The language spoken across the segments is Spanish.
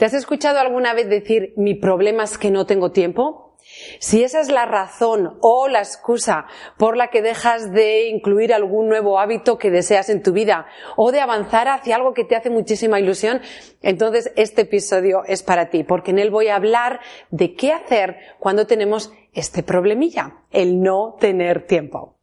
¿Te has escuchado alguna vez decir mi problema es que no tengo tiempo? Si esa es la razón o la excusa por la que dejas de incluir algún nuevo hábito que deseas en tu vida o de avanzar hacia algo que te hace muchísima ilusión, entonces este episodio es para ti, porque en él voy a hablar de qué hacer cuando tenemos este problemilla, el no tener tiempo.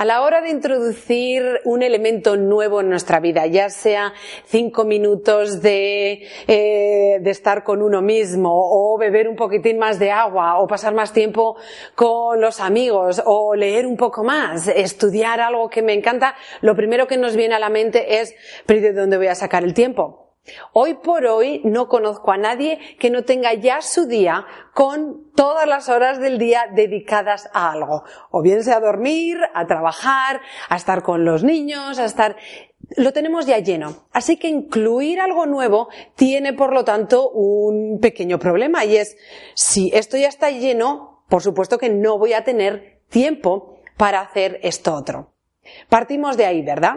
A la hora de introducir un elemento nuevo en nuestra vida, ya sea cinco minutos de, eh, de, estar con uno mismo, o beber un poquitín más de agua, o pasar más tiempo con los amigos, o leer un poco más, estudiar algo que me encanta, lo primero que nos viene a la mente es, pero ¿de dónde voy a sacar el tiempo? Hoy por hoy no conozco a nadie que no tenga ya su día con todas las horas del día dedicadas a algo. O bien sea a dormir, a trabajar, a estar con los niños, a estar... Lo tenemos ya lleno. Así que incluir algo nuevo tiene, por lo tanto, un pequeño problema y es, si esto ya está lleno, por supuesto que no voy a tener tiempo para hacer esto otro. Partimos de ahí, ¿verdad?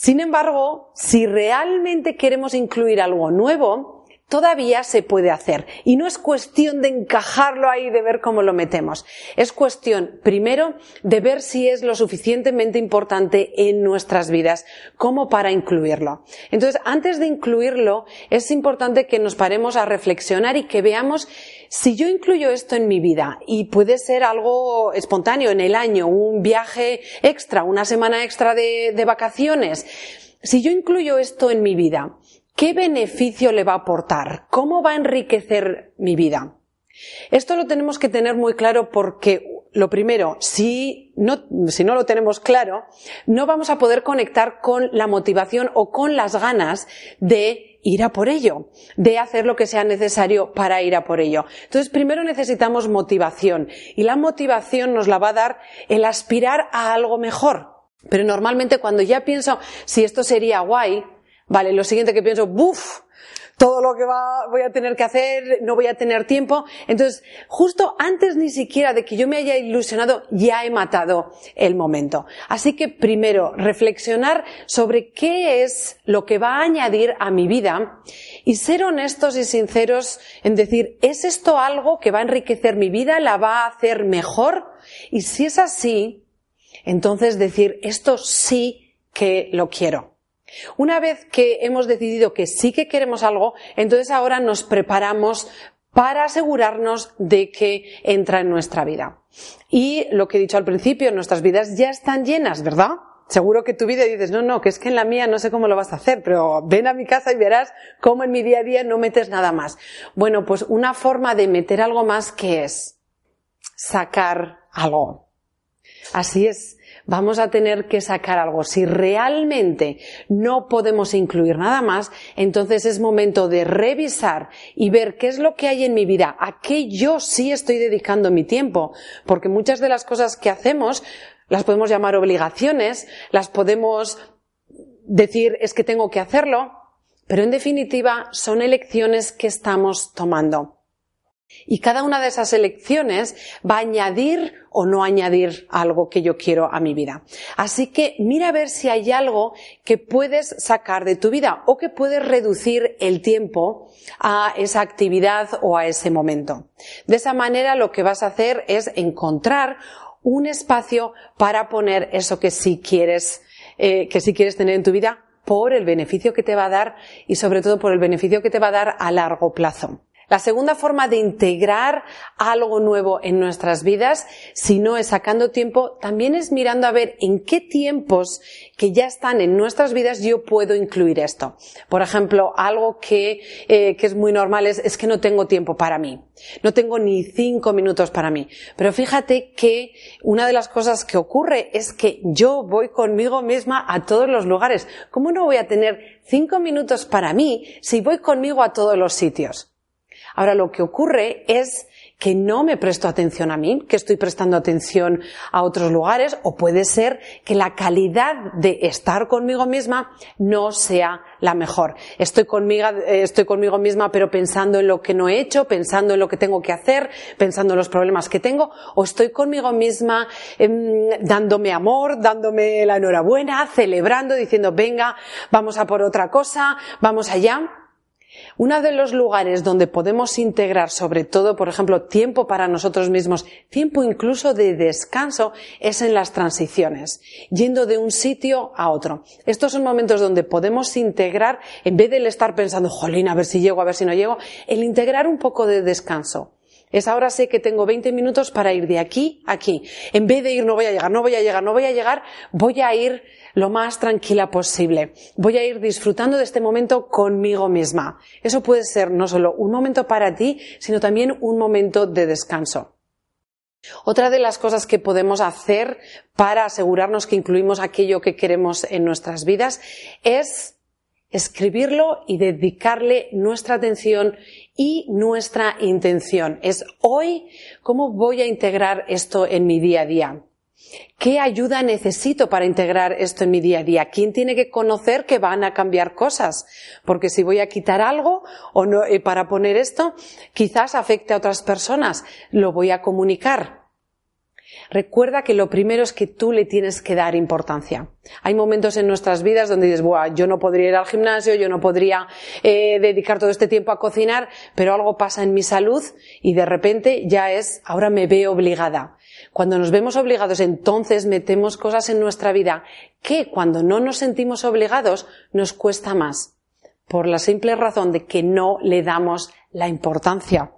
Sin embargo, si realmente queremos incluir algo nuevo, todavía se puede hacer. Y no es cuestión de encajarlo ahí, de ver cómo lo metemos. Es cuestión, primero, de ver si es lo suficientemente importante en nuestras vidas como para incluirlo. Entonces, antes de incluirlo, es importante que nos paremos a reflexionar y que veamos si yo incluyo esto en mi vida y puede ser algo espontáneo en el año, un viaje extra, una semana extra de, vacaciones, si yo incluyo esto en mi vida, ¿qué beneficio le va a aportar? ¿Cómo va a enriquecer mi vida? Esto lo tenemos que tener muy claro porque lo primero, si no, si no lo tenemos claro, no vamos a poder conectar con la motivación o con las ganas de ir a por ello, de hacer lo que sea necesario para ir a por ello. Entonces, primero necesitamos motivación y la motivación nos la va a dar el aspirar a algo mejor. Pero normalmente cuando ya pienso si esto sería guay, vale, lo siguiente que pienso, buf, todo lo que va, voy a tener que hacer, no voy a tener tiempo. Entonces, justo antes ni siquiera de que yo me haya ilusionado, ya he matado el momento. Así que primero, reflexionar sobre qué es lo que va a añadir a mi vida y ser honestos y sinceros en decir, ¿es esto algo que va a enriquecer mi vida? ¿La va a hacer mejor? Y si es así, entonces decir, esto sí que lo quiero. Una vez que hemos decidido que sí que queremos algo, entonces ahora nos preparamos para asegurarnos de que entra en nuestra vida. Y lo que he dicho al principio, nuestras vidas ya están llenas, ¿verdad? Seguro que tu vida dices, no, no, que es que en la mía no sé cómo lo vas a hacer, pero ven a mi casa y verás cómo en mi día a día no metes nada más. Bueno, pues una forma de meter algo más que es sacar algo. Así es, vamos a tener que sacar algo. Si realmente no podemos incluir nada más, entonces es momento de revisar y ver qué es lo que hay en mi vida, a qué yo sí estoy dedicando mi tiempo, porque muchas de las cosas que hacemos las podemos llamar obligaciones, las podemos decir es que tengo que hacerlo, pero en definitiva son elecciones que estamos tomando. Y cada una de esas elecciones va a añadir o no añadir algo que yo quiero a mi vida. Así que mira a ver si hay algo que puedes sacar de tu vida o que puedes reducir el tiempo a esa actividad o a ese momento. De esa manera lo que vas a hacer es encontrar un espacio para poner eso que sí quieres, eh, que sí quieres tener en tu vida por el beneficio que te va a dar y sobre todo por el beneficio que te va a dar a largo plazo. La segunda forma de integrar algo nuevo en nuestras vidas, si no es sacando tiempo, también es mirando a ver en qué tiempos que ya están en nuestras vidas yo puedo incluir esto. Por ejemplo, algo que, eh, que es muy normal es, es que no tengo tiempo para mí. No tengo ni cinco minutos para mí. Pero fíjate que una de las cosas que ocurre es que yo voy conmigo misma a todos los lugares. ¿Cómo no voy a tener cinco minutos para mí si voy conmigo a todos los sitios? Ahora lo que ocurre es que no me presto atención a mí, que estoy prestando atención a otros lugares, o puede ser que la calidad de estar conmigo misma no sea la mejor. Estoy conmigo, eh, estoy conmigo misma, pero pensando en lo que no he hecho, pensando en lo que tengo que hacer, pensando en los problemas que tengo, o estoy conmigo misma em, dándome amor, dándome la enhorabuena, celebrando, diciendo, venga, vamos a por otra cosa, vamos allá. Uno de los lugares donde podemos integrar, sobre todo, por ejemplo, tiempo para nosotros mismos, tiempo incluso de descanso, es en las transiciones, yendo de un sitio a otro. Estos son momentos donde podemos integrar, en vez de estar pensando, jolín, a ver si llego, a ver si no llego, el integrar un poco de descanso. Es ahora sé que tengo 20 minutos para ir de aquí a aquí. En vez de ir no voy a llegar, no voy a llegar, no voy a llegar, voy a ir lo más tranquila posible. Voy a ir disfrutando de este momento conmigo misma. Eso puede ser no solo un momento para ti, sino también un momento de descanso. Otra de las cosas que podemos hacer para asegurarnos que incluimos aquello que queremos en nuestras vidas es escribirlo y dedicarle nuestra atención y nuestra intención. Es hoy cómo voy a integrar esto en mi día a día. ¿Qué ayuda necesito para integrar esto en mi día a día? ¿Quién tiene que conocer que van a cambiar cosas? Porque si voy a quitar algo o no, eh, para poner esto, quizás afecte a otras personas. Lo voy a comunicar. Recuerda que lo primero es que tú le tienes que dar importancia. Hay momentos en nuestras vidas donde dices, Buah, yo no podría ir al gimnasio, yo no podría eh, dedicar todo este tiempo a cocinar, pero algo pasa en mi salud y de repente ya es, ahora me veo obligada. Cuando nos vemos obligados, entonces metemos cosas en nuestra vida que cuando no nos sentimos obligados nos cuesta más, por la simple razón de que no le damos la importancia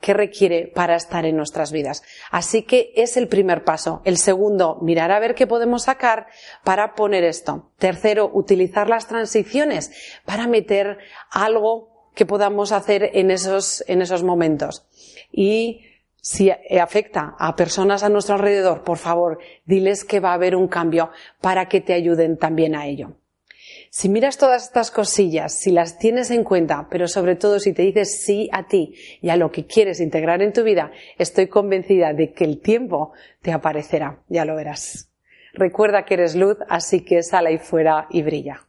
que requiere para estar en nuestras vidas. Así que es el primer paso. El segundo, mirar a ver qué podemos sacar para poner esto. Tercero, utilizar las transiciones para meter algo que podamos hacer en esos, en esos momentos. Y si afecta a personas a nuestro alrededor, por favor, diles que va a haber un cambio para que te ayuden también a ello. Si miras todas estas cosillas, si las tienes en cuenta, pero sobre todo si te dices sí a ti y a lo que quieres integrar en tu vida, estoy convencida de que el tiempo te aparecerá, ya lo verás. Recuerda que eres luz, así que sal ahí fuera y brilla.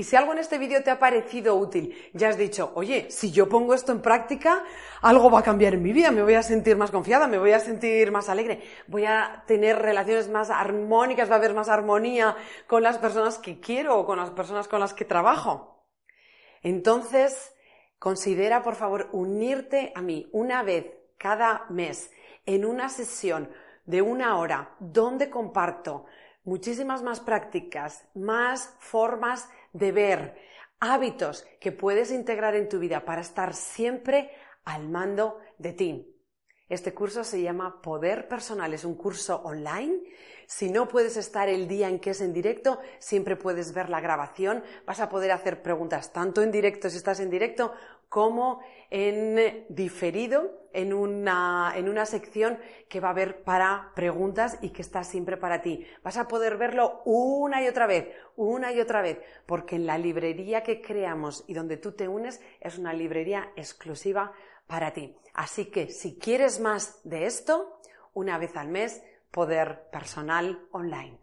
Y si algo en este vídeo te ha parecido útil, ya has dicho, oye, si yo pongo esto en práctica, algo va a cambiar en mi vida, me voy a sentir más confiada, me voy a sentir más alegre, voy a tener relaciones más armónicas, va a haber más armonía con las personas que quiero o con las personas con las que trabajo. Entonces, considera, por favor, unirte a mí una vez cada mes en una sesión de una hora donde comparto muchísimas más prácticas, más formas de ver, hábitos que puedes integrar en tu vida para estar siempre al mando de ti. Este curso se llama Poder Personal, es un curso online. Si no puedes estar el día en que es en directo, siempre puedes ver la grabación. Vas a poder hacer preguntas tanto en directo si estás en directo como en diferido, en una, en una sección que va a haber para preguntas y que está siempre para ti. Vas a poder verlo una y otra vez, una y otra vez, porque en la librería que creamos y donde tú te unes es una librería exclusiva para ti. Así que si quieres más de esto, una vez al mes, poder personal online.